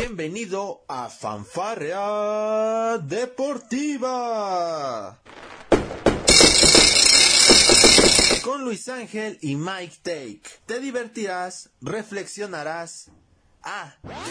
Bienvenido a Fanfarrea Deportiva. Con Luis Ángel y Mike Take. Te divertirás, reflexionarás. Ah. También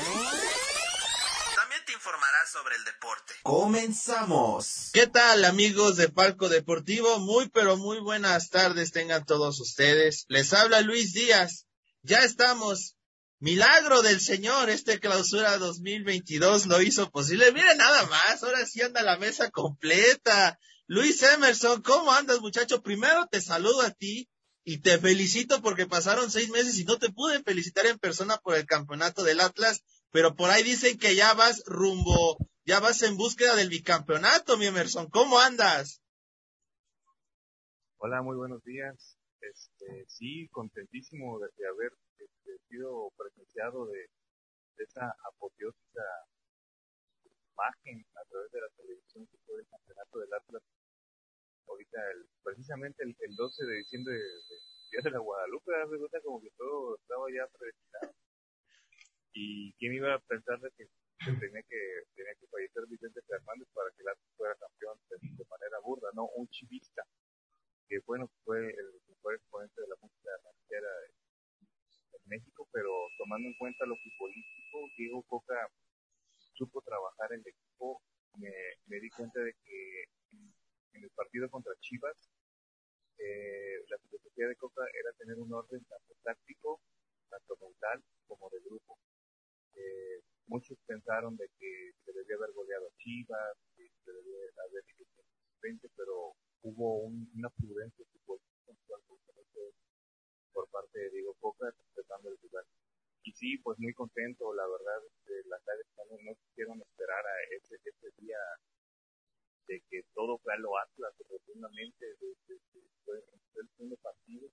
te informarás sobre el deporte. Comenzamos. ¿Qué tal amigos de Palco Deportivo? Muy pero muy buenas tardes tengan todos ustedes. Les habla Luis Díaz. Ya estamos Milagro del Señor, este clausura 2022 lo hizo posible. Miren nada más, ahora sí anda la mesa completa. Luis Emerson, ¿cómo andas muchacho? Primero te saludo a ti y te felicito porque pasaron seis meses y no te pude felicitar en persona por el campeonato del Atlas, pero por ahí dicen que ya vas rumbo, ya vas en búsqueda del bicampeonato, mi Emerson. ¿Cómo andas? Hola, muy buenos días. Este, sí, contentísimo de, de haber sido presenciado de, esa apoteósica imagen a través de la televisión que fue el campeonato del Atlas. Ahorita, el, precisamente el, 12 de diciembre, de, Día de la Guadalupe, de cuenta como que todo estaba ya predestinado. Y quién iba a pensar de que, tenía que tenía que fallecer Vicente Fernández para que el Atlas fuera campeón de, manera burda, no un chivista, que bueno, fue el mejor exponente de la música ranchera México, pero tomando en cuenta lo futbolístico, Diego Coca supo trabajar en el equipo. Me, di cuenta de que en, el partido contra Chivas, eh, la filosofía de Coca era tener un orden tanto táctico, tanto mental, como de grupo. Eh, muchos pensaron de que se debía haber goleado a Chivas, que se debía haber hecho pero hubo una prudencia por parte de Diego Coca respetando el lugar. Y sí, pues muy contento, la verdad, este, las áreas no quisieron esperar a ese, ese día de que todo fue a lo Atlas, rotundamente, desde el segundo partido.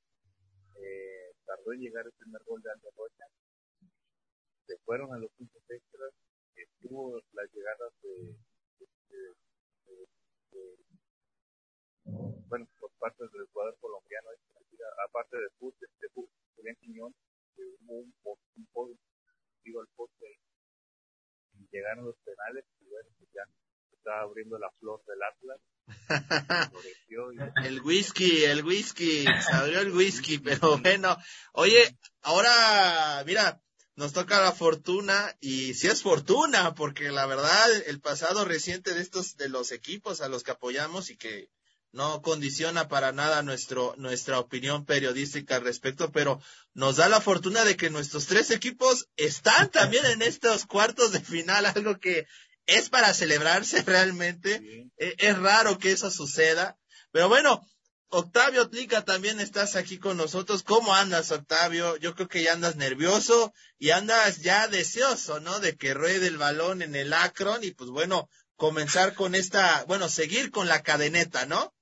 Eh, tardó en llegar el primer gol de André Rocha. Se fueron a los puntos extras. Estuvo las llegadas de, bueno, por parte del jugador colombiano, aparte de fútbol, de Julián Quiñón, hubo un, un podio, digo al poste y llegaron los penales y bueno, pues ya estaba abriendo la flor del Atlas. El whisky, el whisky, se abrió el whisky, pero bueno, oye, ahora, mira, nos toca la fortuna y si es fortuna, porque la verdad, el pasado reciente de estos, de los equipos a los que apoyamos y que no condiciona para nada nuestro, nuestra opinión periodística al respecto, pero nos da la fortuna de que nuestros tres equipos están también en estos cuartos de final, algo que es para celebrarse realmente. E, es, raro que eso suceda, pero bueno, Octavio Tlica también estás aquí con nosotros. ¿Cómo andas, Octavio? Yo creo que ya andas nervioso y andas ya deseoso, ¿no? De que ruede el balón en el Akron y pues bueno, comenzar con esta, bueno, seguir con la cadeneta, ¿no?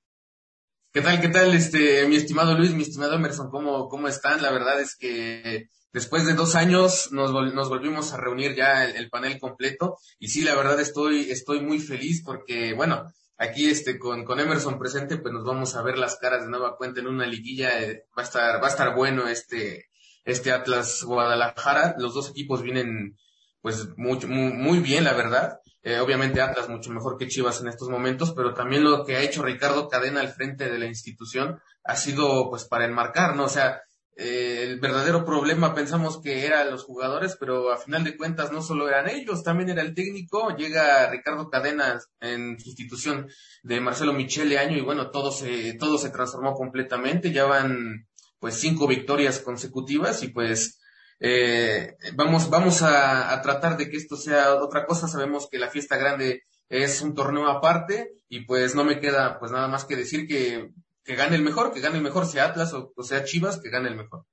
¿Qué tal, qué tal, este, mi estimado Luis, mi estimado Emerson, ¿cómo, cómo están? La verdad es que después de dos años nos, nos volvimos a reunir ya el, panel completo y sí, la verdad estoy, estoy muy feliz porque, bueno, aquí este, con, con Emerson presente, pues nos vamos a ver las caras de nueva cuenta en una liguilla, eh, va a estar, va a estar bueno este, este Atlas Guadalajara, los dos equipos vienen pues muy, muy bien, la verdad. Eh, obviamente Atlas mucho mejor que Chivas en estos momentos, pero también lo que ha hecho Ricardo Cadena al frente de la institución ha sido pues para enmarcar, ¿no? O sea, eh, el verdadero problema pensamos que eran los jugadores, pero a final de cuentas no solo eran ellos, también era el técnico. Llega Ricardo Cadena en sustitución de Marcelo Michele año y bueno, todo se, todo se transformó completamente. Ya van pues cinco victorias consecutivas y pues eh, vamos, vamos a, tratar de que esto sea otra cosa. Sabemos que la fiesta grande es un torneo aparte y pues no me queda pues nada más que decir que, que gane el mejor, que gane el mejor, sea Atlas o, sea Chivas, que gane el mejor.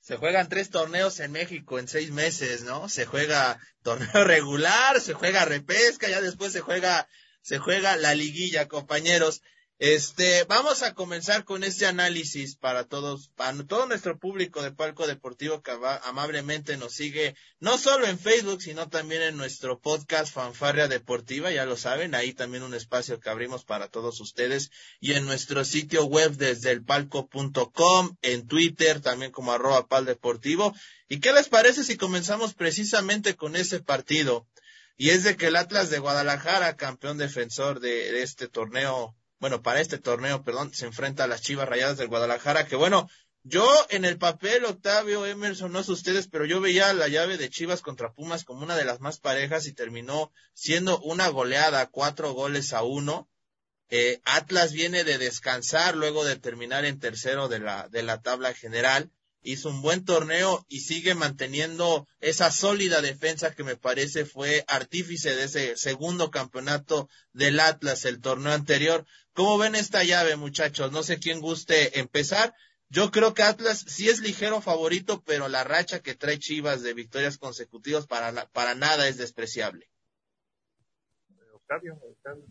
Se juegan tres torneos en México en seis meses, ¿no? Se juega torneo regular, se juega repesca, ya después se juega, se juega la liguilla, compañeros. Este, vamos a comenzar con este análisis para todos, para todo nuestro público de Palco Deportivo que amablemente nos sigue, no solo en Facebook, sino también en nuestro podcast Fanfarria Deportiva, ya lo saben, ahí también un espacio que abrimos para todos ustedes, y en nuestro sitio web desde el palco.com, en Twitter también como arroba pal deportivo. ¿Y qué les parece si comenzamos precisamente con ese partido? Y es de que el Atlas de Guadalajara, campeón defensor de este torneo bueno, para este torneo, perdón, se enfrenta a las Chivas Rayadas del Guadalajara, que bueno, yo en el papel, Octavio, Emerson, no sé ustedes, pero yo veía la llave de Chivas contra Pumas como una de las más parejas y terminó siendo una goleada, cuatro goles a uno. Eh, Atlas viene de descansar luego de terminar en tercero de la, de la tabla general hizo un buen torneo y sigue manteniendo esa sólida defensa que me parece fue artífice de ese segundo campeonato del Atlas el torneo anterior. ¿Cómo ven esta llave, muchachos? No sé quién guste empezar. Yo creo que Atlas sí es ligero favorito, pero la racha que trae Chivas de victorias consecutivas para, para nada es despreciable. Octavio, Octavio.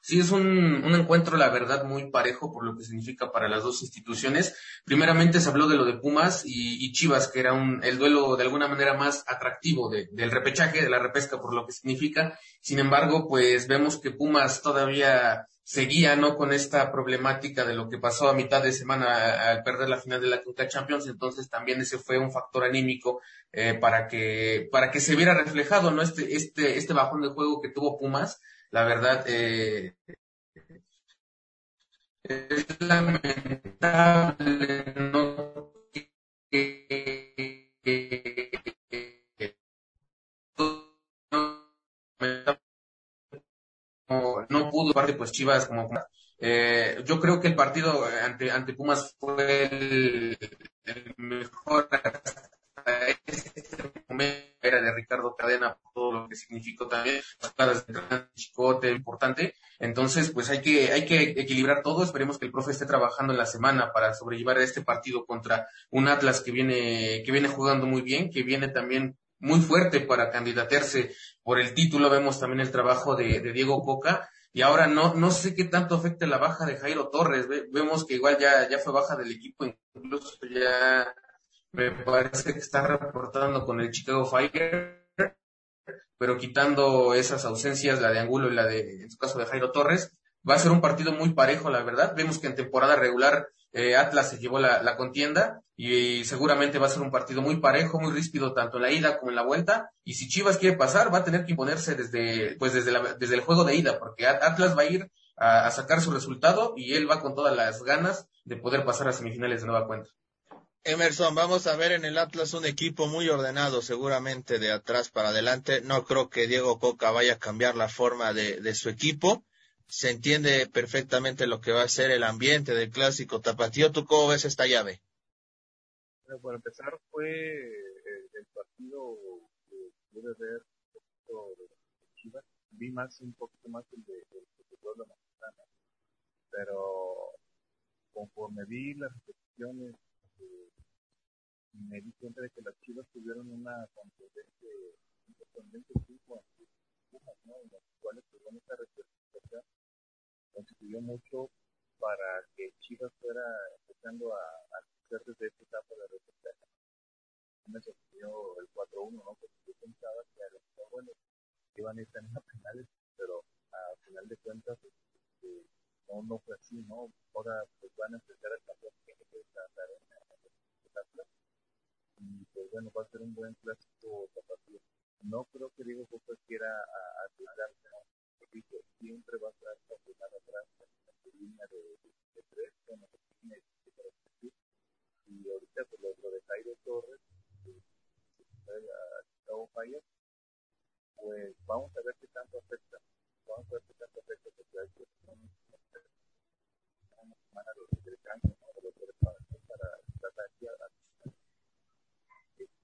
Sí, es un, un, encuentro, la verdad, muy parejo por lo que significa para las dos instituciones. Primeramente se habló de lo de Pumas y, Chivas, que era un, el duelo de alguna manera más atractivo del repechaje, de la repesca, por lo que significa. Sin embargo, pues vemos que Pumas todavía seguía, ¿no? Con esta problemática de lo que pasó a mitad de semana al perder la final de la Conca Champions. Entonces también ese fue un factor anímico eh, para que, para que se viera reflejado, ¿no? Este, este, este bajón de juego que tuvo Pumas la verdad, eh, es lamentable no no pudo parte pues Chivas como eh, yo creo que el partido ante ante Pumas fue el, mejor este era de Ricardo Cadena, todo lo que significó también, las de chicote importante. Entonces, pues hay que, hay que equilibrar todo. Esperemos que el profe esté trabajando en la semana para sobrellevar este partido contra un Atlas que viene, que viene jugando muy bien, que viene también muy fuerte para candidatearse por el título. Vemos también el trabajo de, Diego Coca. Y ahora no, no sé qué tanto afecta la baja de Jairo Torres. vemos que igual ya, ya fue baja del equipo, incluso ya me parece que está reportando con el Chicago Fire, pero quitando esas ausencias, la de Angulo y la de, en su caso, de Jairo Torres, va a ser un partido muy parejo, la verdad. Vemos que en temporada regular eh, Atlas se llevó la, contienda y, seguramente va a ser un partido muy parejo, muy ríspido, tanto en la ida como en la vuelta. Y si Chivas quiere pasar, va a tener que imponerse desde, pues desde, la, desde el juego de ida, porque Atlas va a ir a sacar su resultado y él va con todas las ganas de poder pasar a semifinales de nueva cuenta. Emerson, vamos a ver en el Atlas un equipo muy ordenado, seguramente de atrás para adelante. No creo que Diego Coca vaya a cambiar la forma de, de su equipo. Se entiende perfectamente lo que va a ser el ambiente del clásico tapatío. ¿Tú cómo ves esta llave? Bueno, para empezar, fue el, el partido que pude ver de Chivas. Vi más, un poquito más el de, el de. Pero conforme vi las repeticiones me di cuenta de que las chivas tuvieron una contundente, un contundente triunfo Pumas, ¿no? En las cuales, pues, bueno, esta representación contribuyó mucho para que Chivas fuera empezando a, a desde esta etapa de representación. Me sorprendió el 4-1, ¿no? Porque yo pensaba que a lo mejor, bueno, iban a ir también a penales, pero a final de cuentas, este, no, no fue así, ¿no? Ahora pues van a empezar a cambiar que estar en la y pues bueno, va a ser un buen clásico tapatío. No creo que Diego Costa quiera arriesgarse, ¿no? siempre va a estar estacionado atrás en su línea de, de, tres, bueno, que tiene que Y ahorita pues lo, de Jairo Torres, que a Chicago Fire, pues vamos a ver qué tanto afecta. Vamos a ver qué tanto afecta, porque hay que una semana de descanso, ¿no? De los para tratar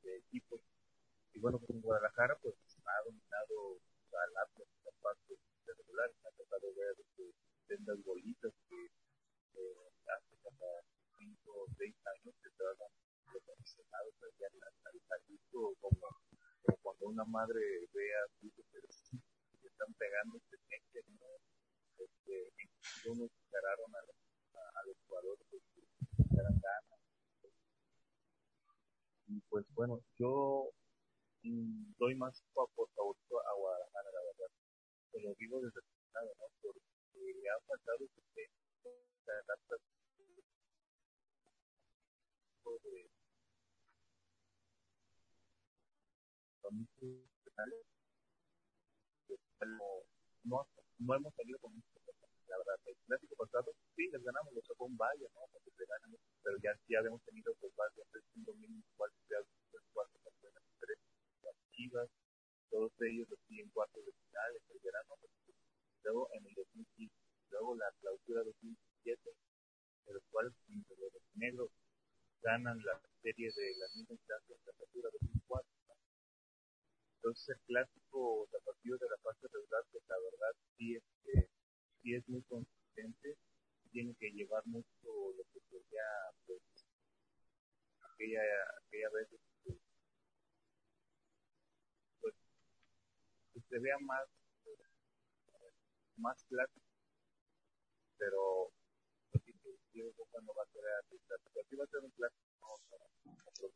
de equipos. Y bueno, con Guadalajara, pues ha dominado al Atlas en la parte de regular, ha tratado de ver que sendas bolitas que eh, hace cada 5 o 6 años se tratan los aficionados allá al Jalisco, como, como cuando una madre ve a sus hijos que están pegando, este se meten, ¿no? Este, unos superaron a, a, a los jugadores pues, de Caracana. Y pues bueno, yo Mm, doy más por favor a Guadalajara, la verdad. Te lo digo desde el ¿no? Porque ha faltado que este no, no hemos salido con este mucho la verdad el clásico pasado sí les ganamos les tocó un valle no porque se ganan pero ya ya habíamos tenido pues varios en 2004 todos ellos así en cuartos de final, en el verano, luego en el 2015, luego la clausura 2017, en los cuales los negros ganan la serie de la misma instancia la clausura 2004 entonces el clásico tapatío de la fase regular, pues la verdad sí es, que, sí es muy consistente, tiene que llevar mucho lo que sería pues aquella, aquella vez este, pues que se vea más más clásico pero pues, sí, Boca no va a ser así, va a ser un clásico no, no, no, pero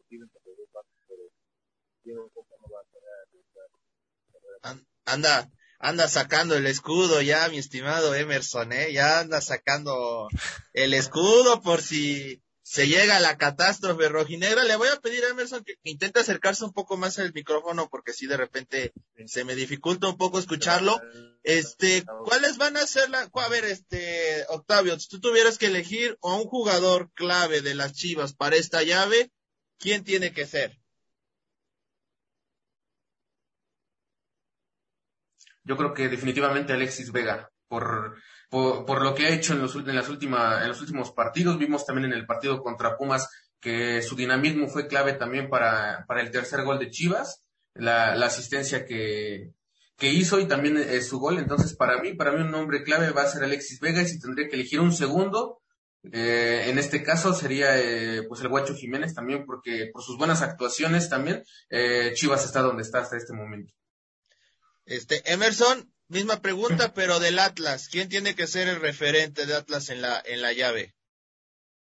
Anda, anda sacando el escudo ya, mi estimado Emerson, ¿eh? Ya anda sacando el escudo por si se llega a la catástrofe rojinegra. Le voy a pedir a Emerson que, intente acercarse un poco más al micrófono porque si de repente se me dificulta un poco escucharlo. Este, ¿cuáles van a ser la, a ver, este, Octavio, si tú tuvieras que elegir a un jugador clave de las Chivas para esta llave, ¿quién tiene que ser? yo creo que definitivamente Alexis Vega, por, por, lo que ha hecho en los, en, las última, en los últimos partidos. Vimos también en el partido contra Pumas que su dinamismo fue clave también para, el tercer gol de Chivas, la, la asistencia que, que hizo y también eh, su gol. Entonces, para mí, para mí un nombre clave va a ser Alexis Vega y si tendría que elegir un segundo, eh, en este caso sería eh, pues el Guacho Jiménez también porque por sus buenas actuaciones también eh, Chivas está donde está hasta este momento. Este, Emerson, misma pregunta, pero del Atlas. ¿Quién tiene que ser el referente de Atlas en la, en la llave?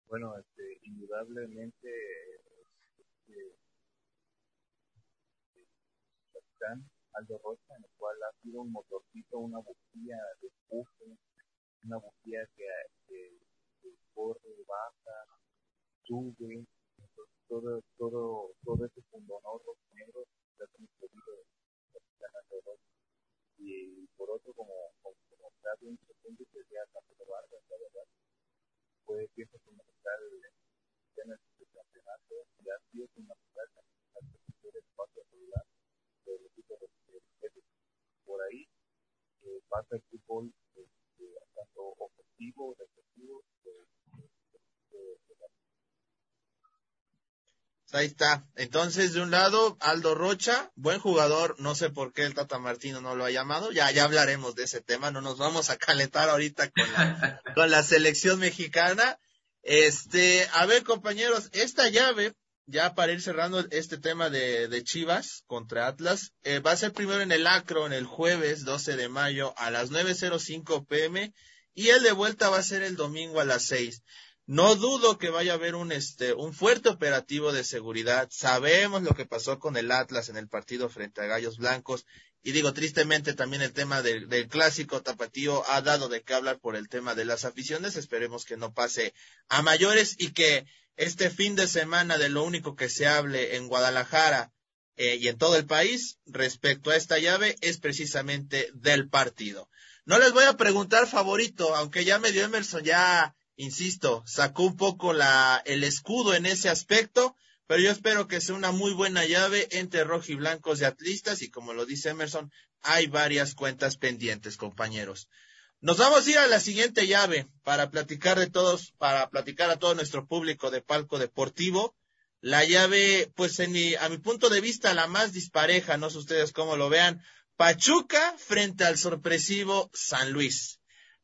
Bueno, este, indudablemente, este, capitán Aldo Rocha, en el cual ha sido un motorcito, una bujía de empuje, una bujía que, que, corre, baja, sube, todo, todo, todo ese fundonor negro que ha transferido el capitán Aldo Rocha y por otro como, como, como caso insuficiente sería Camilo Vargas, la verdad, fue pieza fundamental en este campeonato y ha sido fundamental en el espacio celular del equipo de Por ahí eh, pasa el fútbol este, tanto ofensivo, defensivo, de, de, de, de Ahí está. Entonces, de un lado, Aldo Rocha, buen jugador. No sé por qué el Tata Martino no lo ha llamado. Ya, ya hablaremos de ese tema. No nos vamos a calentar ahorita con la, con la selección mexicana. Este, a ver, compañeros, esta llave, ya para ir cerrando este tema de, de Chivas contra Atlas, eh, va a ser primero en el Acro, en el jueves 12 de mayo a las 9.05 pm y el de vuelta va a ser el domingo a las 6. No dudo que vaya a haber un, este, un fuerte operativo de seguridad. Sabemos lo que pasó con el Atlas en el partido frente a Gallos Blancos. Y digo, tristemente también el tema del, del clásico tapatío ha dado de qué hablar por el tema de las aficiones. Esperemos que no pase a mayores y que este fin de semana de lo único que se hable en Guadalajara eh, y en todo el país respecto a esta llave es precisamente del partido. No les voy a preguntar favorito, aunque ya me dio Emerson ya insisto, sacó un poco el escudo en ese aspecto, pero yo espero que sea una muy buena llave entre rojiblancos y atlistas y como lo dice Emerson, hay varias cuentas pendientes, compañeros. Nos vamos a ir a la siguiente llave para platicar de todos, para platicar a todo nuestro público de palco deportivo. La llave, pues en mi, a mi punto de vista, la más dispareja, no sé ustedes cómo lo vean. Pachuca frente al sorpresivo San Luis.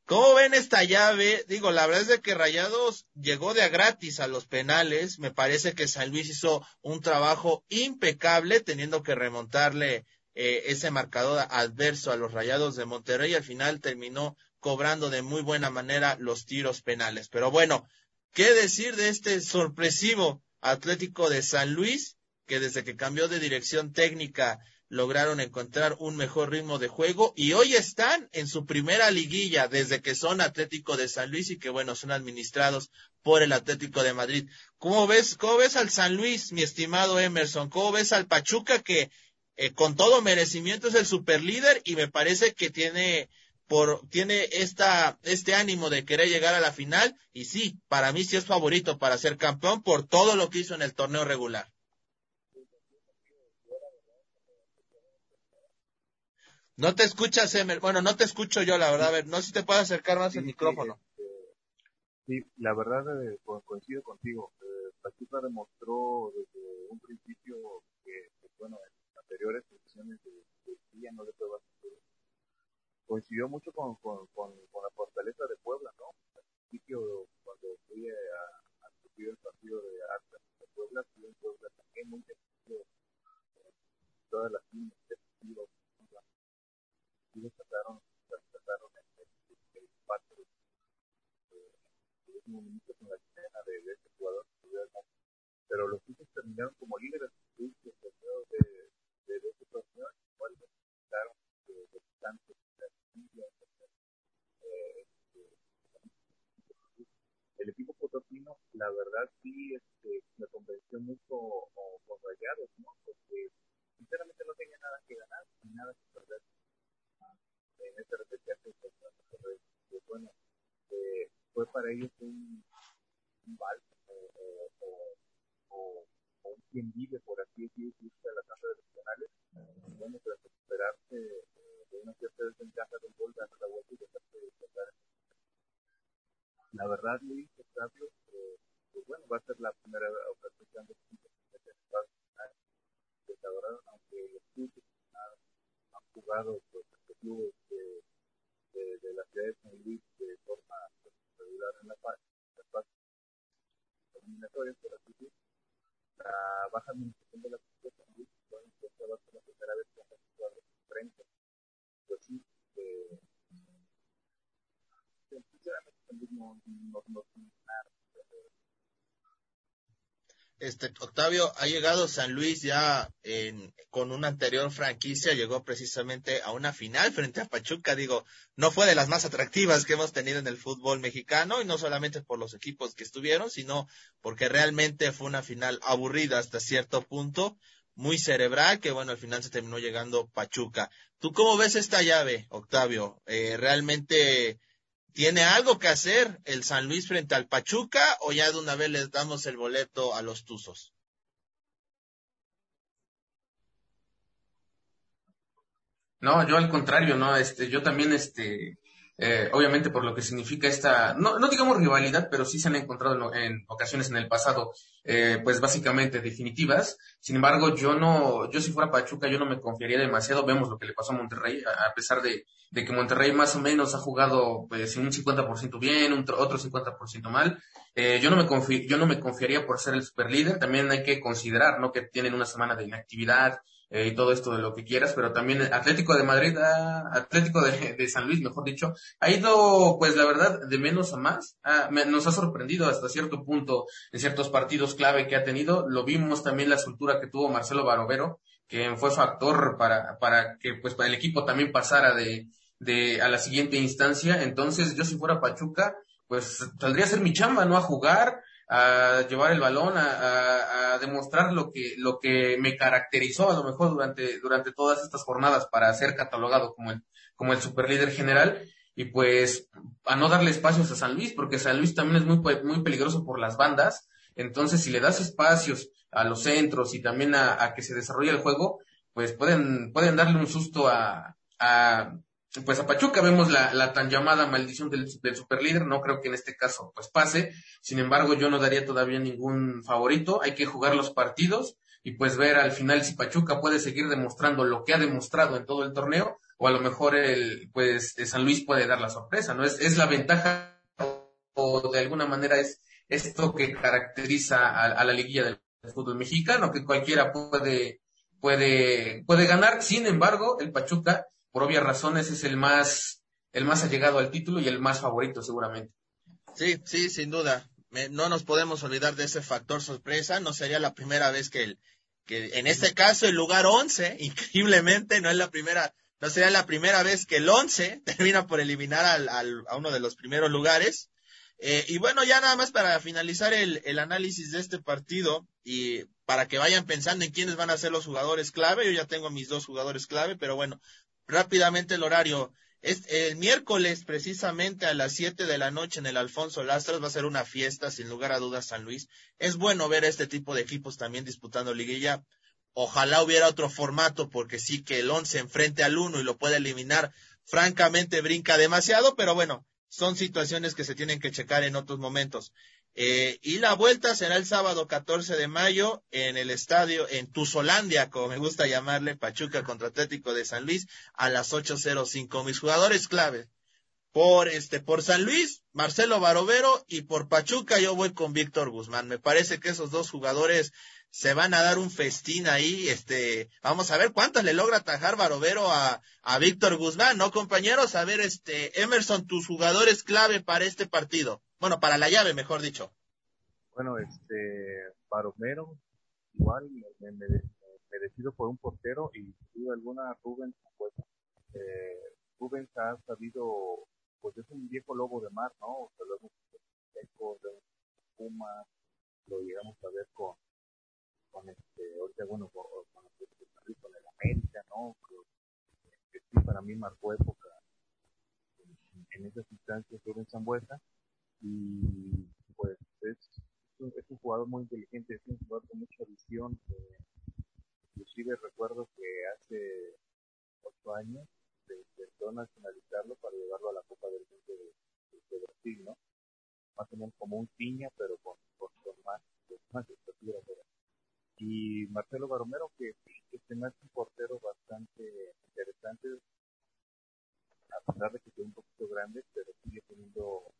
¿Cómo ven esta llave? Digo, la verdad es de que Rayados llegó de a gratis a los penales. Me parece que San Luis hizo un trabajo impecable teniendo que remontarle eh, ese marcador adverso a los Rayados de Monterrey. Al final terminó cobrando de muy buena manera los tiros penales. Pero bueno, ¿qué decir de este sorpresivo Atlético de San Luis que desde que cambió de dirección técnica lograron encontrar un mejor ritmo de juego y hoy están en su primera liguilla desde que son Atlético de San Luis y que bueno, son administrados por el Atlético de Madrid. ¿Cómo ves, cómo ves al San Luis, mi estimado Emerson? ¿Cómo ves al Pachuca que eh, con todo merecimiento es el superlíder y me parece que tiene por tiene esta este ánimo de querer llegar a la final y sí, para mí sí es favorito para ser campeón por todo lo que hizo en el torneo regular. No te escuchas, Emer. Bueno, no te escucho yo, la verdad. A ver, no sé si te puedo acercar más el micrófono. Sí, la verdad eh, coincido contigo. Eh, Pachuca demostró desde un principio que, bueno, en anteriores ediciones de, de no le fue bastante Coincidió mucho con, con, con, la fortaleza de Puebla, ¿no? Al principio, cuando fui a, a el partido de Atlas de Puebla, fui en Puebla también muy defensivo. Todas las líneas sí destacaron, destacaron el, impacto de, de minutos con la escena de, de este jugador pero los hijos terminaron como líderes de, de, de, esta situación, igual necesitaron de, eh, el equipo potosino, la verdad sí este, me convenció mucho con Rayados, ¿no? Porque sinceramente no tenía nada que ganar, ni nada que este repechaje pues bueno eh, fue para ellos un, un o, o, o, o, un quien vive por así decirlo a la casa de los penales bueno tras recuperarse eh, de una cierta desventaja del gol ganar la vuelta y dejarse de pasar la verdad Luis Octavio eh, pues bueno va a ser la primera ocasión que se aunque los clubes han jugado pues, clubes de, la ciudad de San Luis de forma regular en la fase, eliminatorias, por así decirlo. La baja administración de la ciudad de San Luis ser la primera vez que han jugado frente. Pues sí, eh, sinceramente no, no, no, este, Octavio, ha llegado San Luis ya en, con una anterior franquicia, llegó precisamente a una final frente a Pachuca. Digo, no fue de las más atractivas que hemos tenido en el fútbol mexicano y no solamente por los equipos que estuvieron, sino porque realmente fue una final aburrida hasta cierto punto, muy cerebral, que bueno, al final se terminó llegando Pachuca. ¿Tú cómo ves esta llave, Octavio? Eh, ¿Realmente ¿Tiene algo que hacer el San Luis frente al Pachuca o ya de una vez les damos el boleto a los Tuzos? No, yo al contrario, no, este, yo también, este, eh, obviamente por lo que significa esta, no, no digamos rivalidad, pero sí se han encontrado en, ocasiones en el pasado, eh, pues básicamente definitivas. Sin embargo, yo no, yo si fuera Pachuca, yo no me confiaría demasiado. Vemos lo que le pasó a Monterrey, a, pesar de, de, que Monterrey más o menos ha jugado pues un 50% bien, un, otro 50% mal. Eh, yo no me yo no me confiaría por ser el superlíder. También hay que considerar, ¿no? Que tienen una semana de inactividad, eh, y todo esto de lo que quieras, pero también Atlético de Madrid, Atlético de, de, San Luis, mejor dicho, ha ido, pues la verdad, de menos a más. Ah, nos ha sorprendido hasta cierto punto en ciertos partidos clave que ha tenido. Lo vimos también la escultura que tuvo Marcelo Barovero, que fue factor para, para que pues para el equipo también pasara de, de a la siguiente instancia. Entonces, yo si fuera Pachuca, pues saldría a ser mi chamba, ¿no? A jugar, a llevar el balón, a, a, demostrar lo que, lo que me caracterizó a lo mejor durante, durante todas estas jornadas para ser catalogado como el, como el superlíder general. Y pues a no darle espacios a San Luis, porque San Luis también es muy, muy peligroso por las bandas, entonces si le das espacios a los centros y también a, a que se desarrolle el juego, pues pueden, pueden darle un susto a, a, pues a Pachuca. Vemos la, la tan llamada maldición del, del superlíder, no creo que en este caso pues pase, sin embargo yo no daría todavía ningún favorito, hay que jugar los partidos y pues ver al final si Pachuca puede seguir demostrando lo que ha demostrado en todo el torneo o a lo mejor el pues San Luis puede dar la sorpresa, ¿no? Es, es la ventaja o de alguna manera es esto que caracteriza a, a la liguilla del fútbol mexicano, que cualquiera puede, puede, puede ganar, sin embargo el Pachuca por obvias razones es el más, el más allegado al título y el más favorito seguramente. Sí, sí, sin duda. no nos podemos olvidar de ese factor sorpresa. No sería la primera vez que el, que en este caso el lugar 11, increíblemente, no es la primera, no sería la primera vez que el 11 termina por eliminar al, al, a uno de los primeros lugares. Eh, y bueno, ya nada más para finalizar el, el, análisis de este partido y para que vayan pensando en quiénes van a ser los jugadores clave. Yo ya tengo mis dos jugadores clave, pero bueno, rápidamente el horario. Es, el miércoles, precisamente a las 7 de la noche en el Alfonso Lastras, va a ser una fiesta, sin lugar a dudas, San Luis. Es bueno ver este tipo de equipos también disputando liguilla. Ojalá hubiera otro formato, porque sí que el 11 enfrente al 1 y lo puede eliminar, francamente brinca demasiado, pero bueno, son situaciones que se tienen que checar en otros momentos. Eh, y la vuelta será el sábado 14 de mayo en el estadio, en Tuzolandia, como me gusta llamarle, Pachuca contra Atlético de San Luis, a las 8.05. Mis jugadores clave. Por este, por San Luis, Marcelo Barovero, y por Pachuca yo voy con Víctor Guzmán. Me parece que esos dos jugadores se van a dar un festín ahí, este, vamos a ver cuántas le logra atajar Barovero a, a Víctor Guzmán, ¿no, compañeros? A ver, este, Emerson, tus jugadores clave para este partido. Bueno, para la llave, mejor dicho. Bueno, este, Barovero, igual me, me, decido por un portero y sin alguna Rubens, pues, eh, Rubens ha sabido, pues es un viejo lobo de mar, ¿no? O sea, lo hemos visto de Puma, lo llegamos a ver con con este, ahorita bueno, con, con, con el América, ¿no? Que, sí, para mí marcó época en, esas instancias en Zambuesa y pues es, es, un, jugador muy inteligente, es un jugador con mucha visión, inclusive recuerdo que hace ocho años se intentó nacionalizarlo para llevarlo a la Copa del Mundo de, de, Brasil, ¿no? Más o menos como un piña, pero con, con, con más, con más estatura, y Marcelo Baromero, que, que se me hace un portero bastante interesante, a pesar de que es un poquito grande, pero sigue teniendo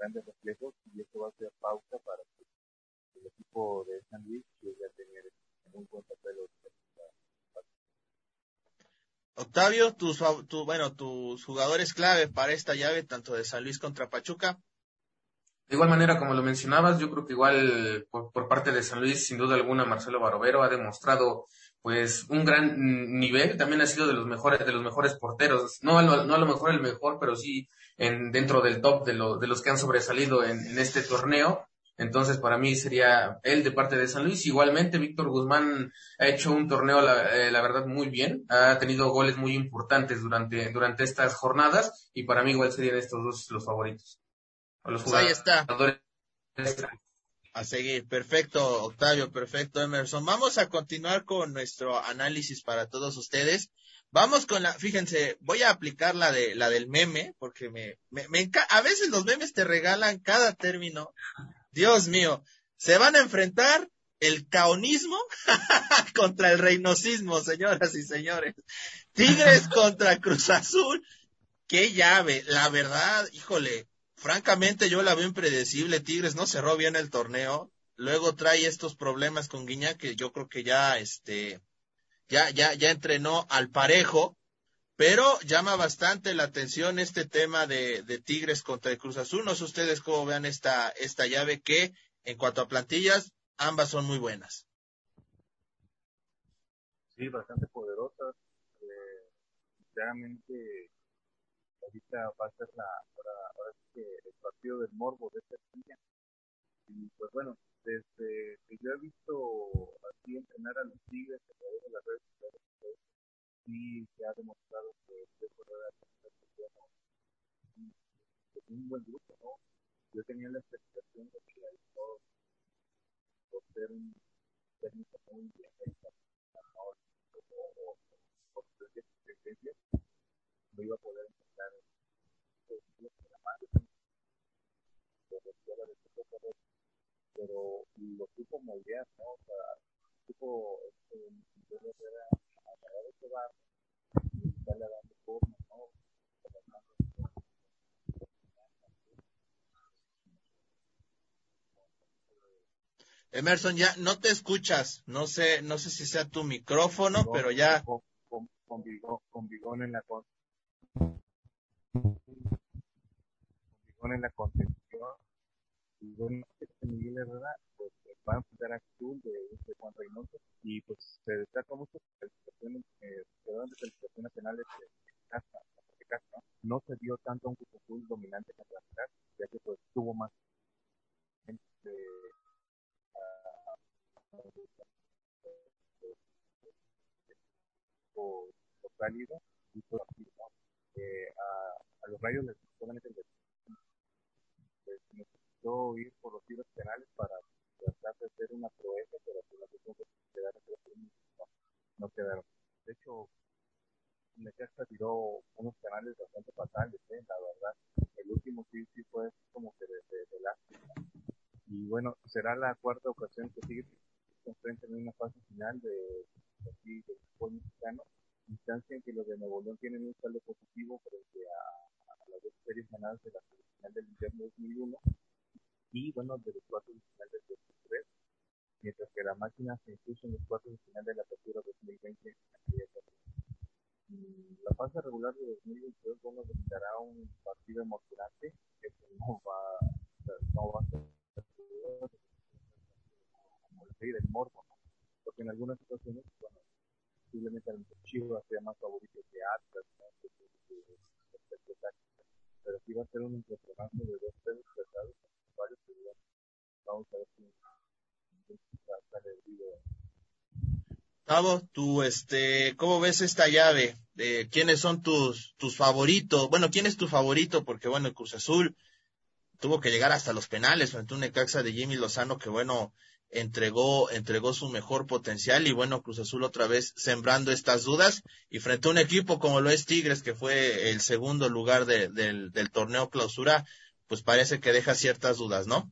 grandes reflejos y eso va a ser pauta para que el equipo de San Luis llegue a tener un buen papel. Octavio, tus, tu, bueno, tus jugadores clave para esta llave, tanto de San Luis contra Pachuca. De igual manera, como lo mencionabas, yo creo que igual por, por, parte de San Luis, sin duda alguna, Marcelo Barovero ha demostrado pues un gran nivel, también ha sido de los mejores, de los mejores porteros, no a lo, no a lo mejor el mejor, pero sí en, dentro del top de, lo, de los que han sobresalido en, en este torneo. Entonces, para mí sería él de parte de San Luis. Igualmente, Víctor Guzmán ha hecho un torneo, la, eh, la, verdad, muy bien. Ha tenido goles muy importantes durante, durante estas jornadas y para mí igual serían estos dos los favoritos. Pues ahí está. A seguir. Perfecto, Octavio. Perfecto, Emerson. Vamos a continuar con nuestro análisis para todos ustedes. Vamos con la, fíjense, voy a aplicar la de la del meme, porque me, me, me a veces los memes te regalan cada término. Dios mío, se van a enfrentar el caonismo contra el reinosismo, señoras y señores. Tigres contra Cruz Azul. Qué llave, la verdad, híjole, francamente yo la veo impredecible. Tigres no cerró bien el torneo. Luego trae estos problemas con Guiña que yo creo que ya, este, ya, ya, ya entrenó al parejo. Pero llama bastante la atención este tema de, de Tigres contra el Cruz Azul. No sé ustedes cómo vean esta, esta llave que, en cuanto a plantillas, ambas son muy buenas. Sí, bastante poderosas. Eh, sinceramente, ahorita va a ser la, ahora, ahora sí que el partido del morbo de esta. Y pues bueno, desde que yo he visto así entrenar a los Tigres a través de las redes sociales, sí se ha demostrado que este es un buen grupo, ¿no? Yo tenía la expectación de que hay todos por ser un técnico muy bien o, por sus experiencias, no iba a poder pero lo supo moldear, ¿no? O sea, supo este, era agarrar ese barro y estarle dando forma, ¿no? Emerson, ya no te escuchas, no sé, no sé si sea tu micrófono, no, pero ya. Con, con, con, bigón, con bigón en la con, en la contención y bueno, este Miguel Herrera pues va a enfrentar a Cruz de, Juan Reynoso y pues se destaca mucho calificaciones, eh, de calificaciones penales de ¿no? se dio tanto a un Cruz dominante contra la ya que pues tuvo más este, o, o cálido y todo eh, a, a los rayos necesitó ir por los tiros penales para tratar de hacer una proeza, pero por la cuestión que quedaron no, quedaron. De hecho, Necaxa tiró unos penales bastante fatales, ¿eh? la verdad. El último sí, sí fue como que de, de, lástima. Y bueno, será la cuarta ocasión que sigue se enfrentan en una fase final de, de, de, del fútbol mexicano instancia en que los de Nuevo León tienen un saldo positivo frente a, a las dos series ganadas de la final del invierno 2001 y bueno, de los cuatro de final del 2003, mientras que la máquina se impuso en los cuatro de final de la apertura 2020 en aquella La fase regular de 2022 bueno, brindará un partido emocionante que no va, no va a ser como el rey del morbo, ¿no? porque en algunas situaciones, bueno, posiblemente el Chivas sea más favorito que Atlas, ¿no? pero sí va a ser un impresionante de dos pesos pesados varios vamos a ver si. Gabo, tú, este, ¿cómo ves esta llave? Eh, ¿Quiénes son tus, tus favoritos? Bueno, ¿quién es tu favorito? Porque, bueno, el Cruz Azul tuvo que llegar hasta los penales frente a un Necaxa de Jimmy Lozano que, bueno, entregó, entregó su mejor potencial y bueno, Cruz Azul otra vez sembrando estas dudas y frente a un equipo como lo es Tigres, que fue el segundo lugar de, del, del torneo clausura, pues parece que deja ciertas dudas, ¿no?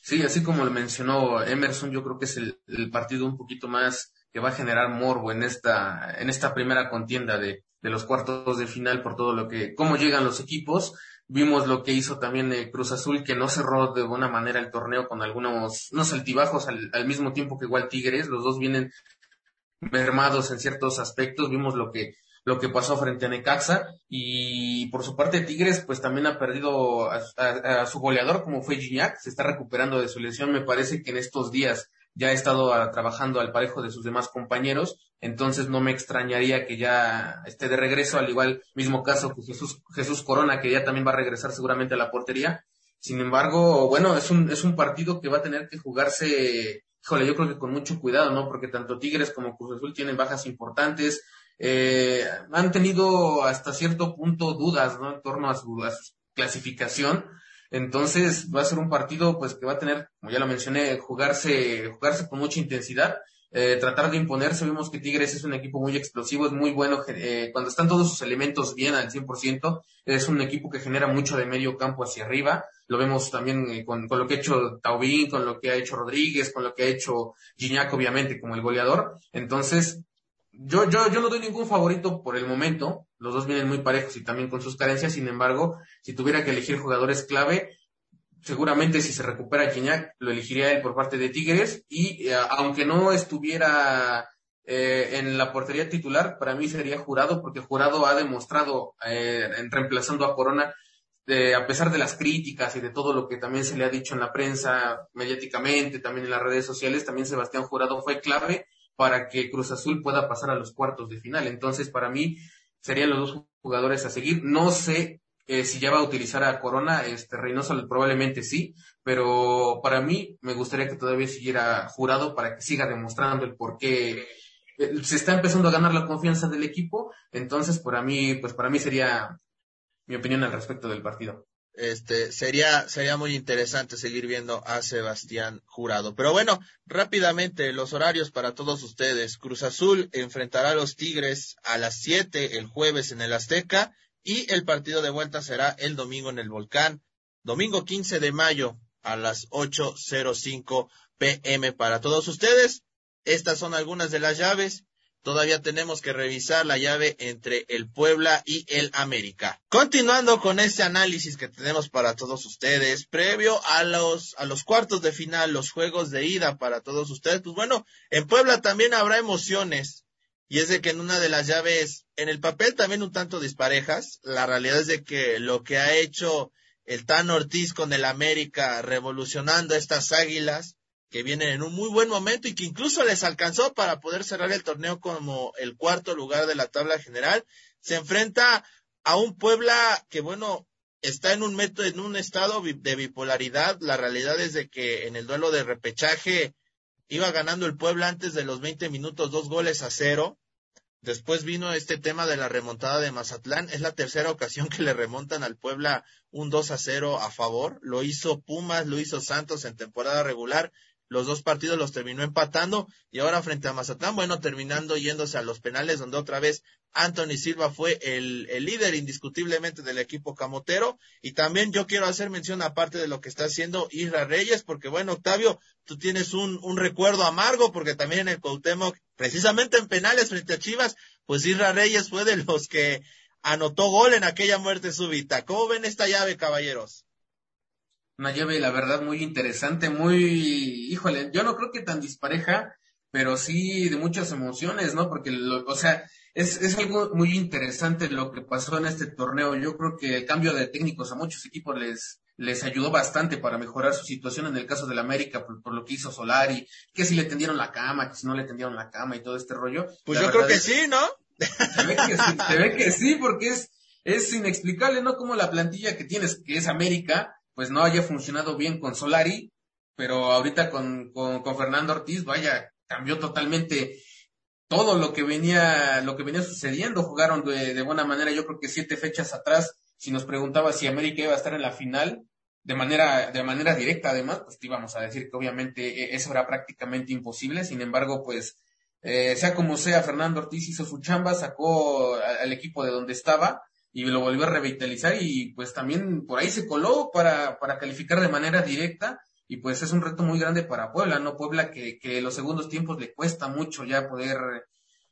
Sí, así como lo mencionó Emerson, yo creo que es el, el, partido un poquito más que va a generar morbo en esta, en esta primera contienda de, de los cuartos de final por todo lo que, cómo llegan los equipos Vimos lo que hizo también eh, Cruz Azul, que no cerró de buena manera el torneo con algunos, unos altibajos al, al, mismo tiempo que igual Tigres. Los dos vienen mermados en ciertos aspectos. Vimos lo que, lo que pasó frente a Necaxa. Y por su parte Tigres, pues también ha perdido a, a, su goleador, como fue Gignac. Se está recuperando de su lesión. Me parece que en estos días ya ha estado a, trabajando al parejo de sus demás compañeros entonces no me extrañaría que ya esté de regreso, al igual mismo caso que Jesús, Jesús Corona, que ya también va a regresar seguramente a la portería. Sin embargo, bueno, es un, es un partido que va a tener que jugarse, híjole, yo creo que con mucho cuidado, ¿no? Porque tanto Tigres como Cruz Azul tienen bajas importantes, eh, han tenido hasta cierto punto dudas, ¿no? En torno a su, a su clasificación. Entonces va a ser un partido, pues, que va a tener, como ya lo mencioné, jugarse, jugarse con mucha intensidad eh, tratar de imponerse. Vimos que Tigres es un equipo muy explosivo, es muy bueno eh, cuando están todos sus elementos bien al 100%. Es un equipo que genera mucho de medio campo hacia arriba. Lo vemos también eh, con, con, lo que ha hecho Taubín, con lo que ha hecho Rodríguez, con lo que ha hecho Gignac, obviamente, como el goleador. Entonces, yo, yo, yo no doy ningún favorito por el momento. Los dos vienen muy parejos y también con sus carencias. Sin embargo, si tuviera que elegir jugadores clave, seguramente si se recupera Gignac, lo elegiría él por parte de Tigres y eh, aunque no estuviera eh, en la portería titular, para mí sería Jurado porque Jurado ha demostrado eh, en reemplazando a Corona a pesar de las críticas y de todo lo que también se le ha dicho en la prensa, mediáticamente, también en las redes sociales, también Sebastián Jurado fue clave para que Cruz Azul pueda pasar a los cuartos de final. Entonces, para mí, serían los dos jugadores a seguir. No sé eh, si ya va a utilizar a Corona, este Reynoso probablemente sí, pero para mí me gustaría que todavía siguiera jurado para que siga demostrando el por qué eh, se está empezando a ganar la confianza del equipo, entonces para mí, pues para mí sería mi opinión al respecto del partido. Este, sería, sería muy interesante seguir viendo a Sebastián Jurado. Pero bueno, rápidamente, los horarios para todos ustedes. Cruz Azul enfrentará a los Tigres a las 7 el jueves en el Azteca y el partido de vuelta será el domingo en el Volcán, domingo 15 de mayo a las 8.05 pm para todos ustedes. Estas son algunas de las llaves. Todavía tenemos que revisar la llave entre el Puebla y el América. Continuando con este análisis que tenemos para todos ustedes, previo a los, a los cuartos de final, los juegos de ida para todos ustedes, pues bueno, en Puebla también habrá emociones y es de que en una de las llaves, en el papel también un tanto disparejas, la realidad es de que lo que ha hecho el Tan Ortiz con el América revolucionando estas águilas, que vienen en un muy buen momento y que incluso les alcanzó para poder cerrar el torneo como el cuarto lugar de la tabla general. Se enfrenta a un Puebla que, bueno, está en un método, en un estado de bipolaridad. La realidad es de que en el duelo de repechaje iba ganando el Puebla antes de los 20 minutos, dos goles a cero. Después vino este tema de la remontada de Mazatlán. Es la tercera ocasión que le remontan al Puebla un 2 a 0 a favor. Lo hizo Pumas, lo hizo Santos en temporada regular los dos partidos los terminó empatando y ahora frente a Mazatlán, bueno, terminando yéndose a los penales donde otra vez Anthony Silva fue el, líder indiscutiblemente del equipo camotero y también yo quiero hacer mención aparte de lo que está haciendo Isra Reyes porque bueno, Octavio, tú tienes un, un recuerdo amargo porque también en el Cuauhtémoc, precisamente en penales frente a Chivas, pues Isra Reyes fue de los que anotó gol en aquella muerte súbita. ¿Cómo ven esta llave, caballeros? Una llave, la verdad, muy interesante, muy, híjole, yo no creo que tan dispareja, pero sí de muchas emociones, ¿no? Porque, o sea, es, es algo muy interesante lo que pasó en este torneo. Yo creo que el cambio de técnicos a muchos equipos les, les ayudó bastante para mejorar su situación en el caso del América por, lo que hizo Solari, que si le tendieron la cama, que si no le tendieron la cama y todo este rollo. Pues yo creo que sí, ¿no? Se ve que sí, se ve que sí, porque es, es inexplicable, ¿no? Como la plantilla que tienes, que es América, pues no haya funcionado bien con Solari, pero ahorita con, con, Fernando Ortiz, vaya, cambió totalmente todo lo que venía, lo que venía sucediendo. Jugaron de, de, buena manera, yo creo que siete fechas atrás, si nos preguntaba si América iba a estar en la final, de manera, de manera directa además, pues te íbamos a decir que obviamente e, eso era prácticamente imposible. Sin embargo, pues, eh, sea como sea, Fernando Ortiz hizo su chamba, sacó al equipo de donde estaba y lo volvió a revitalizar y pues también por ahí se coló para, para calificar de manera directa y pues es un reto muy grande para Puebla, ¿no? Puebla que, que los segundos tiempos le cuesta mucho ya poder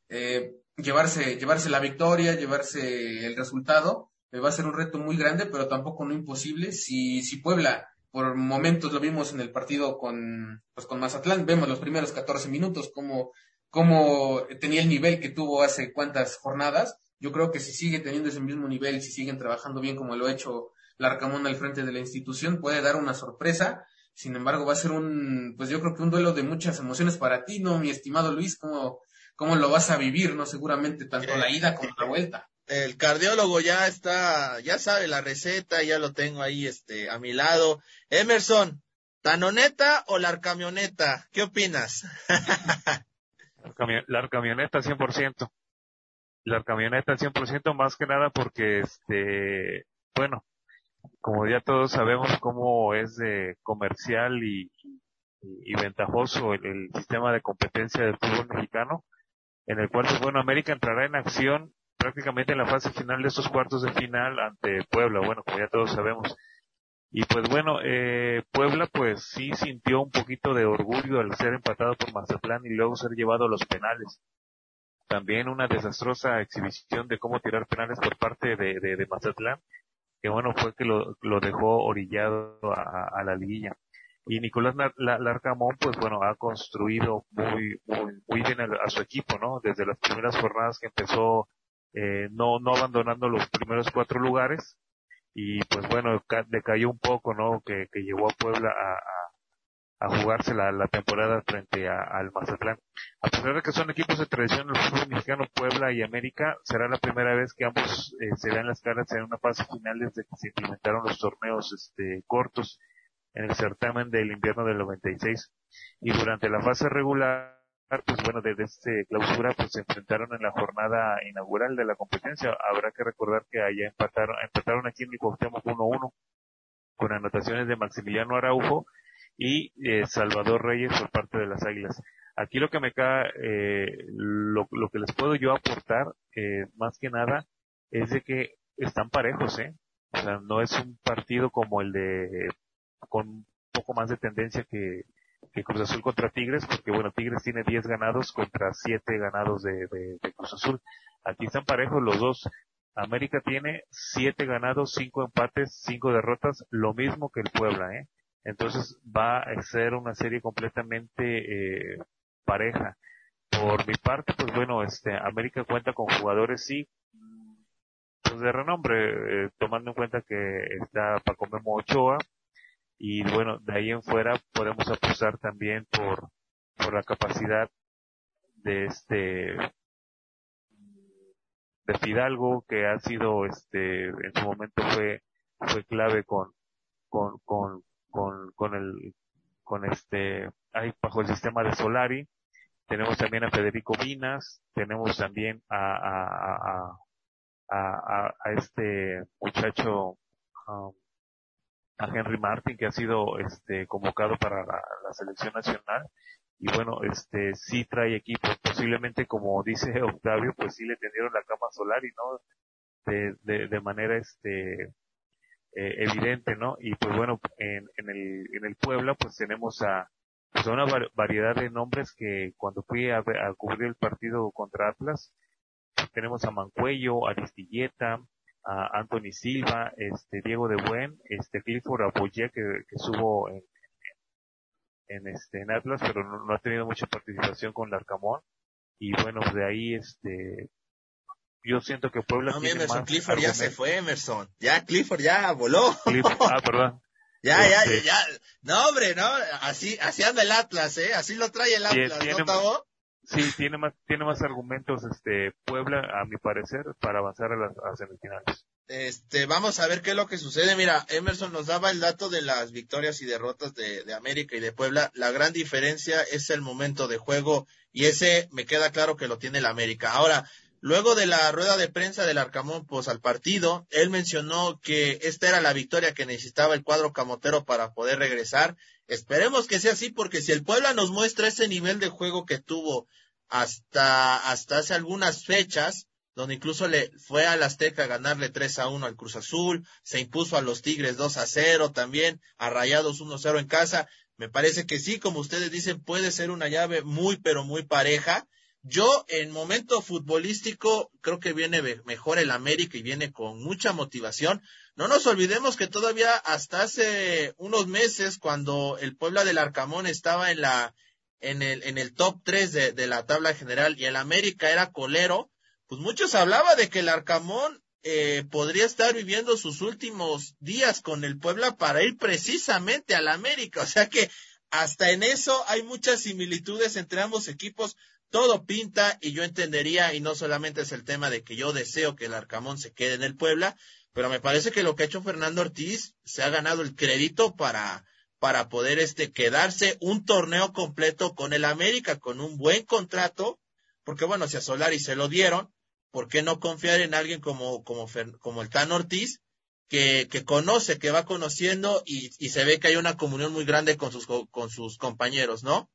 eh, llevarse, llevarse la victoria, llevarse el resultado, eh, va a ser un reto muy grande, pero tampoco no imposible. Si, si Puebla, por momentos lo vimos en el partido con, pues con Mazatlán, vemos los primeros 14 minutos, como, como tenía el nivel que tuvo hace cuántas jornadas, yo creo que si sigue teniendo ese mismo nivel, si siguen trabajando bien como lo ha hecho Larcamón al frente de la institución, puede dar una sorpresa. Sin embargo, va a ser un, pues yo creo que un duelo de muchas emociones para ti, ¿no, mi estimado Luis? ¿Cómo, cómo lo vas a vivir, no? Seguramente tanto la ida como la vuelta. El cardiólogo ya está, ya sabe la receta, ya lo tengo ahí, este, a mi lado. Emerson, ¿tanoneta o la camioneta? ¿Qué opinas? la camioneta 100% la camioneta al 100% más que nada porque, este, bueno, como ya todos sabemos cómo es de comercial y, y, ventajoso el, sistema de competencia del fútbol mexicano, en el cual, pues bueno, América entrará en acción prácticamente en la fase final de estos cuartos de final ante Puebla, bueno, como ya todos sabemos. Y pues bueno, eh, Puebla pues sí sintió un poquito de orgullo al ser empatado por Mazatlán y luego ser llevado a los penales también una desastrosa exhibición de cómo tirar penales por parte de, de, Mazatlán, que bueno, fue que lo, lo dejó orillado a, la liguilla. Y Nicolás Larcamón, pues bueno, ha construido muy, muy, muy bien a, su equipo, ¿no? Desde las primeras jornadas que empezó, eh, no, no abandonando los primeros cuatro lugares, y pues bueno, decayó un poco, ¿no? Que, que llevó a Puebla a, a jugarse la, temporada frente a, al Mazatlán. A pesar de que son equipos de tradición el fútbol mexicano, Puebla y América, será la primera vez que ambos eh, se vean las caras en una fase final desde que se implementaron los torneos este, cortos en el certamen del invierno del 96. Y durante la fase regular, pues bueno, desde este clausura, pues se enfrentaron en la jornada inaugural de la competencia. Habrá que recordar que allá empataron, empataron aquí en el Cuauhtémoc 1-1 con anotaciones de Maximiliano Araujo y eh, Salvador Reyes por parte de las Águilas. Aquí lo que me cae, eh, lo, que les puedo yo aportar, eh, más que nada, es de que están parejos, ¿eh? O sea, no es un partido como el de, con un poco más de tendencia que, Cruz Azul contra Tigres, porque bueno, Tigres tiene 10 ganados contra 7 ganados de, de, de, Cruz Azul. Aquí están parejos los dos. América tiene 7 ganados, 5 empates, 5 derrotas, lo mismo que el Puebla, ¿eh? Entonces va a ser una serie completamente eh, pareja. Por mi parte, pues bueno, este América cuenta con jugadores sí, pues de renombre, eh, tomando en cuenta que está Paco Memo Ochoa, y bueno, de ahí en fuera podemos apostar también por, por la capacidad de este, de Fidalgo, que ha sido, este, en su momento fue, fue clave con, con, con, con, con el, con este, ahí bajo el sistema de Solari. Tenemos también a Federico Vinas, tenemos también a, a, a, a, este muchacho, um, a Henry Martin, que ha sido este, convocado para la, la, selección nacional. Y bueno, este, sí trae equipo. Posiblemente, como dice Octavio, pues sí le tendieron la cama solar y no de, de, de manera este, eh, evidente, ¿no? Y pues bueno, en, en, el, en el Puebla, pues tenemos a, pues una variedad de nombres que cuando fui a, a cubrir el partido contra Atlas, pues tenemos a Mancuello, a Aristilleta, a Anthony Silva, este Diego de Buen, este Clifford Aboye que, que subo en, en, este en Atlas, pero no, ha tenido mucha participación con Larcamón y bueno de ahí este yo siento que Puebla no, tiene Emerson, Clifford ya se fue Emerson, ya Clifford ya voló. ah, perdón. Ya, ya, este ya, no hombre, no, así, así anda el Atlas, eh, así lo trae el Atlas, ¿no, Sí, tiene más, tiene más argumentos, este, Puebla, a mi parecer, para avanzar a las a semifinales. Este, vamos a ver qué es lo que sucede. Mira, Emerson nos daba el dato de las victorias y derrotas de, de América y de Puebla. La gran diferencia es el momento de juego y ese me queda claro que lo tiene el América. Ahora, Luego de la rueda de prensa del Arcamón, pues al partido, él mencionó que esta era la victoria que necesitaba el cuadro camotero para poder regresar. Esperemos que sea así, porque si el Puebla nos muestra ese nivel de juego que tuvo hasta, hasta hace algunas fechas, donde incluso le fue al Azteca ganarle 3 a 1 al Cruz Azul, se impuso a los Tigres 2 a 0 también, a Rayados 1 a 0 en casa. Me parece que sí, como ustedes dicen, puede ser una llave muy, pero muy pareja yo, en momento futbolístico, creo que viene mejor el América y viene con mucha motivación. No nos olvidemos que todavía hasta hace unos meses, cuando el Puebla del Arcamón estaba en la, en el, en el top 3 de, de la tabla general y el América era colero, pues muchos hablaba de que el Arcamón eh, podría estar viviendo sus últimos días con el Puebla para ir precisamente al América. O sea que hasta en eso hay muchas similitudes entre ambos equipos todo pinta y yo entendería, y no solamente es el tema de que yo deseo que el Arcamón se quede en el Puebla, pero me parece que lo que ha hecho Fernando Ortiz se ha ganado el crédito para, para poder este, quedarse un torneo completo con el América, con un buen contrato, porque bueno, si a Solari se lo dieron, ¿por qué no confiar en alguien como, como, como el Tan Ortiz, que, que conoce, que va conociendo y, y se ve que hay una comunión muy grande con sus, con sus compañeros, ¿no?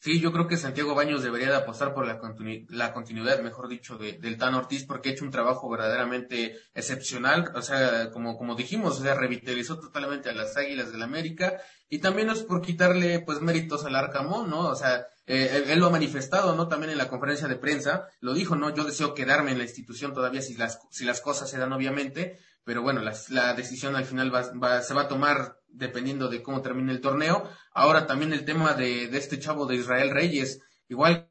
Sí, yo creo que Santiago Baños debería de apostar por la, la continuidad, mejor dicho, de, del Tan Ortiz, porque ha hecho un trabajo verdaderamente excepcional. O sea, como, como dijimos, o sea, revitalizó totalmente a las Águilas del América. Y también es por quitarle, pues, méritos al Arcamón, ¿no? O sea, eh, él lo ha manifestado, ¿no? También en la conferencia de prensa, lo dijo, ¿no? Yo deseo quedarme en la institución todavía si las, si las cosas se dan, obviamente, pero bueno, la, la decisión al final va, va, se va a tomar dependiendo de cómo termine el torneo. Ahora también el tema de, de este chavo de Israel Reyes, igual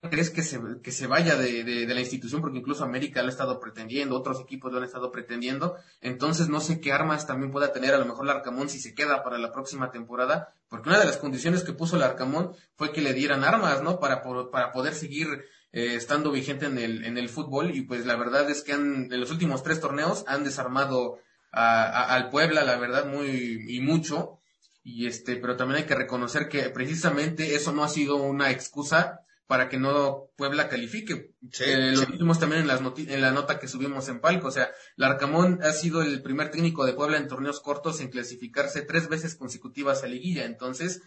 crees que se, que se vaya de, de, la institución porque incluso América lo ha estado pretendiendo, otros equipos lo han estado pretendiendo, entonces no sé qué armas también pueda tener a lo mejor el Arcamón si se queda para la próxima temporada, porque una de las condiciones que puso el Arcamón fue que le dieran armas, ¿no? Para, para poder seguir eh, estando vigente en el, en el fútbol y pues la verdad es que han, en los últimos tres torneos han desarmado a, a, al Puebla, la verdad, muy y mucho. Y este, pero también hay que reconocer que precisamente eso no ha sido una excusa para que no Puebla califique. eh, lo dijimos también en, las en la nota que subimos en Palco. O sea, Larcamón ha sido el primer técnico de Puebla en torneos cortos en clasificarse tres veces consecutivas a liguilla. Entonces,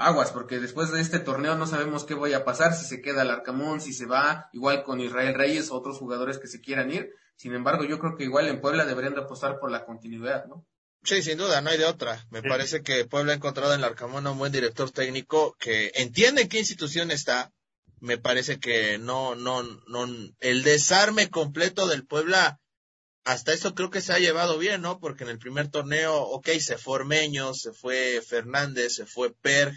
aguas, porque después de este torneo no sabemos qué voy a pasar, si se queda el Arcamón, si se va, igual con Israel Reyes o otros jugadores que se quieran ir. Sin embargo, yo creo que igual en Puebla deberían de apostar por la continuidad, ¿no? Sí, sin duda, no hay de otra. Me parece que Puebla ha encontrado en el Arcamón a un buen director técnico que entiende en qué institución está. Me parece que no, no, no, el desarme completo del Puebla, hasta eso creo que se ha llevado bien, ¿no? Porque en el primer torneo, ok, se fue Ormeño, se fue Fernández, se fue Per,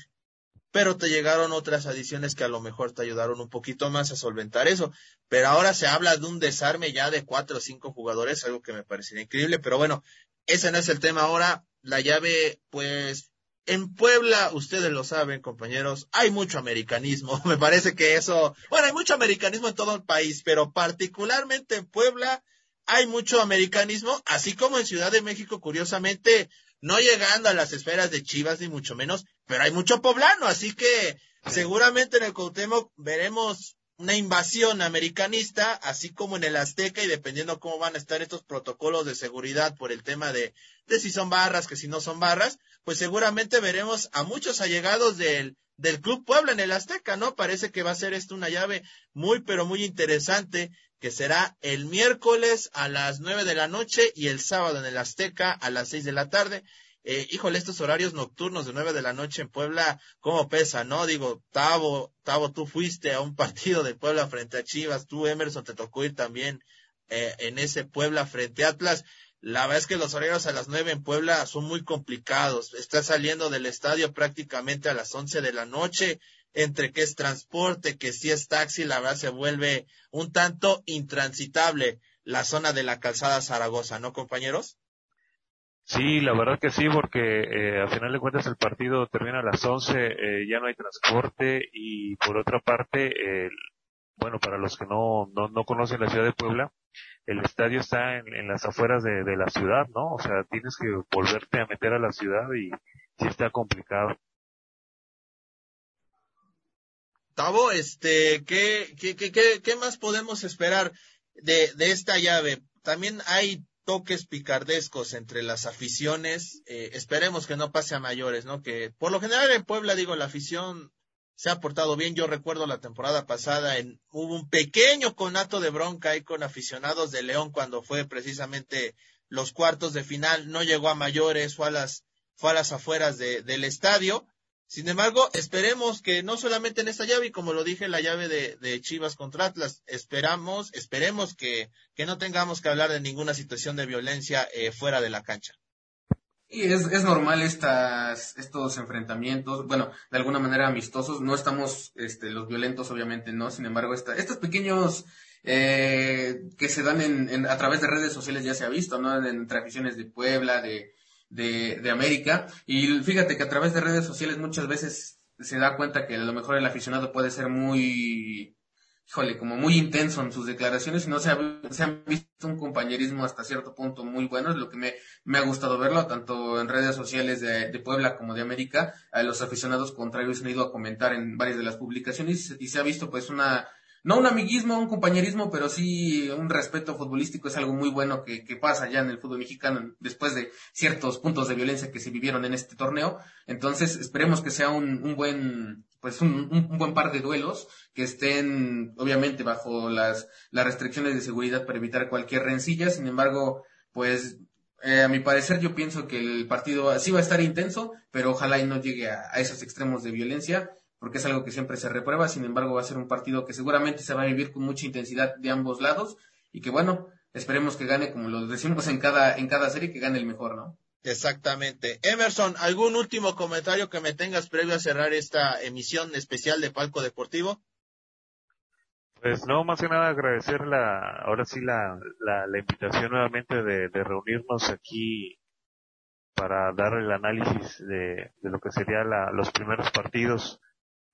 pero te llegaron otras adiciones que a lo mejor te ayudaron un poquito más a solventar eso. Pero ahora se habla de un desarme ya de cuatro o cinco jugadores, algo que me parecería increíble, pero bueno, ese no es el tema ahora. la llave, pues, en Puebla, ustedes lo saben, compañeros, hay mucho americanismo. Me parece que eso, bueno, hay mucho americanismo en todo el país, pero particularmente en Puebla hay mucho americanismo, así como en Ciudad de México, curiosamente, no llegando a las esferas de Chivas ni mucho menos, pero hay mucho poblano, así que seguramente en el Cuauhtémoc veremos una invasión americanista, así como en el Azteca, y dependiendo cómo van a estar estos protocolos de seguridad por el tema de, de si son barras, que si no son barras, pues seguramente veremos a muchos allegados del, del Club Puebla en el Azteca, ¿no? Parece que va a ser esto una llave muy, pero muy interesante, que será el miércoles a las nueve de la noche y el sábado en el Azteca a las seis de la tarde. Eh, híjole, estos horarios nocturnos de nueve de la noche en Puebla, ¿cómo pesa, no? Digo, Tavo, Tavo, tú fuiste a un partido de Puebla frente a Chivas, tú, Emerson, te tocó ir también eh, en ese Puebla frente a Atlas. La verdad es que los horarios a las nueve en Puebla son muy complicados. Está saliendo del estadio prácticamente a las once de la noche, entre que es transporte, que si es taxi, la verdad se vuelve un tanto intransitable la zona de la calzada Zaragoza, ¿no, compañeros? Sí, la verdad que sí, porque eh, a final de cuentas el partido termina a las 11, eh, ya no hay transporte y por otra parte, bueno, para los que no, no, no, conocen la ciudad de Puebla, el estadio está en, en las afueras de, de, la ciudad, ¿no? O sea, tienes que volverte a meter a la ciudad y sí está complicado. Tavo, este, ¿qué, qué, qué, qué, más podemos esperar de, de esta llave? También hay toques picardescos entre las aficiones. Eh, esperemos que no pase a mayores, ¿no? Que por lo general en Puebla, digo, la afición se ha portado bien. Yo recuerdo la temporada pasada, en, hubo un pequeño conato de bronca ahí con aficionados de León cuando fue precisamente los cuartos de final. No llegó a mayores, fue a las, fue a las afueras de, del estadio. Sin embargo, esperemos que no solamente en esta llave, y como lo dije, la llave de, Chivas contra Atlas, esperamos, esperemos que, que, no tengamos que hablar de ninguna situación de violencia eh, fuera de la cancha. Y es, es normal estas, estos enfrentamientos, bueno, de alguna manera amistosos, no estamos este, los violentos, obviamente, no, sin embargo, esta, estos pequeños eh, que se dan en, en, a través de redes sociales ya se ha visto, ¿no? Entre aficiones de Puebla, de, de, de América. Y fíjate que a través de redes sociales muchas veces se da cuenta que a lo mejor el aficionado puede ser muy, híjole, como muy intenso en sus declaraciones y no se ha, visto un compañerismo hasta cierto punto muy bueno, es lo que me, me ha gustado verlo, tanto en redes sociales de, de Puebla como de América, a los aficionados contrarios han ido a comentar en varias de las publicaciones y se ha visto pues una no un amiguismo, un compañerismo, pero sí un respeto futbolístico es algo muy bueno que, que, pasa ya en el fútbol mexicano después de ciertos puntos de violencia que se vivieron en este torneo. Entonces esperemos que sea un, un buen, pues un, un, buen par de duelos que estén obviamente bajo las, las restricciones de seguridad para evitar cualquier rencilla. Sin embargo, pues eh, a mi parecer yo pienso que el partido sí va a estar intenso, pero ojalá y no llegue a, a esos extremos de violencia porque es algo que siempre se reprueba, sin embargo va a ser un partido que seguramente se va a vivir con mucha intensidad de ambos lados y que bueno, esperemos que gane como lo decimos en cada, en cada serie, que gane el mejor, ¿no? Exactamente. Emerson, ¿algún último comentario que me tengas previo a cerrar esta emisión especial de Palco Deportivo? Pues no, más que nada agradecer la, ahora sí la, la, la invitación nuevamente de, de, reunirnos aquí para dar el análisis de, de lo que sería la, los primeros partidos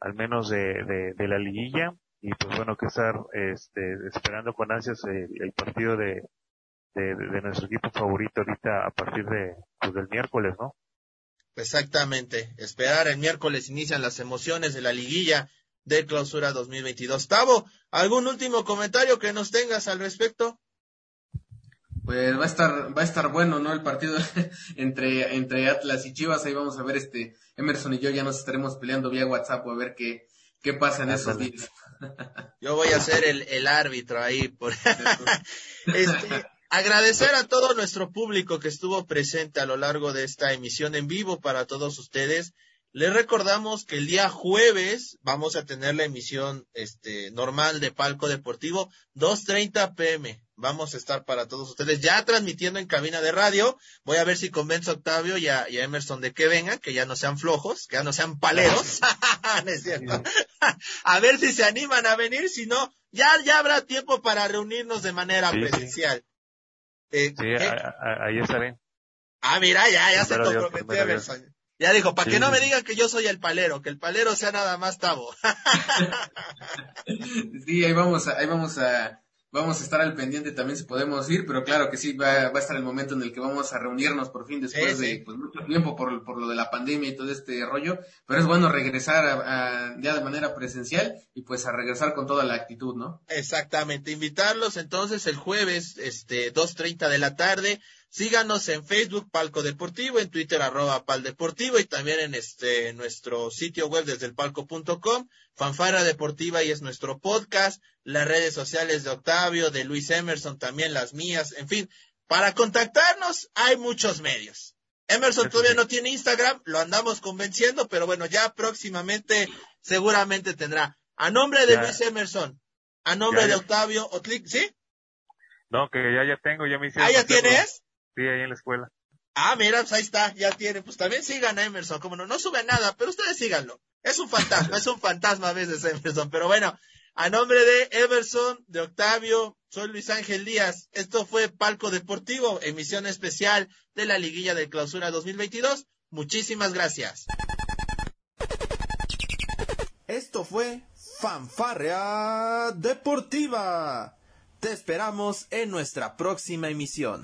al menos de, de, la liguilla y pues bueno que estar este, esperando con ansias el, el partido de, de, de, nuestro equipo favorito ahorita a partir de pues, del miércoles, ¿no? Exactamente, esperar el miércoles inician las emociones de la liguilla de clausura 2022. Tavo, ¿algún último comentario que nos tengas al respecto? Pues va a estar, va a estar bueno, ¿no? El partido entre, entre Atlas y Chivas, ahí vamos a ver este, Emerson y yo ya nos estaremos peleando vía WhatsApp a ver qué, qué pasa en esos días. Yo voy a ser el, el árbitro ahí. Por... este, agradecer a todo nuestro público que estuvo presente a lo largo de esta emisión en vivo para todos ustedes. Les recordamos que el día jueves vamos a tener la emisión este, normal de Palco Deportivo, 2.30 pm. Vamos a estar para todos ustedes ya transmitiendo en cabina de radio. Voy a ver si convenzo a Octavio y a, y a Emerson de que vengan, que ya no sean flojos, que ya no sean paleros. no es cierto. a ver si se animan a venir, si no, ya, ya habrá tiempo para reunirnos de manera Sí, sí. presencial. Eh, Sí, ¿qué? a- a- ahí estaré. Ah, mira, ya, ya se comprometió Emerson. Ya dijo, para que no me digan que yo soy el palero, que el palero sea nada más Tavo. sí, ahí vamos a, ahí vamos a, vamos a estar al pendiente también si podemos ir, pero claro que sí, va, va a estar el momento en el que vamos a reunirnos por fin después de pues, mucho tiempo por, por, lo de la pandemia y todo este rollo, pero es bueno regresar a, ya de manera presencial y pues a regresar con toda la actitud, ¿no? Exactamente, invitarlos entonces el jueves, este, 2.30 de la tarde, Síganos en Facebook Palco Deportivo, en Twitter arroba Pal Deportivo y también en este nuestro sitio web desde el palco.com. Fanfara Deportiva y es nuestro podcast, las redes sociales de Octavio, de Luis Emerson, también las mías, en fin, para contactarnos hay muchos medios. Emerson todavía no tiene Instagram, lo andamos convenciendo, pero bueno, ya próximamente seguramente tendrá. A nombre de Luis Emerson, a nombre de Octavio Otlic, ¿sí? No, que ya ya tengo, ya me hicieron. ¿Ah, ya tienes? Sí, ahí en la escuela. Ah, mira, pues ahí está, ya tiene. Pues también sigan a Emerson, como no, no sube nada, pero ustedes síganlo. Es un fantasma, es un fantasma a veces Emerson, pero bueno, a nombre de Emerson, de Octavio, soy Luis Ángel Díaz. Esto fue Palco Deportivo, emisión especial de la Liguilla de Clausura 2022. Muchísimas gracias. Esto fue Fanfarrea Deportiva. Te esperamos en nuestra próxima emisión.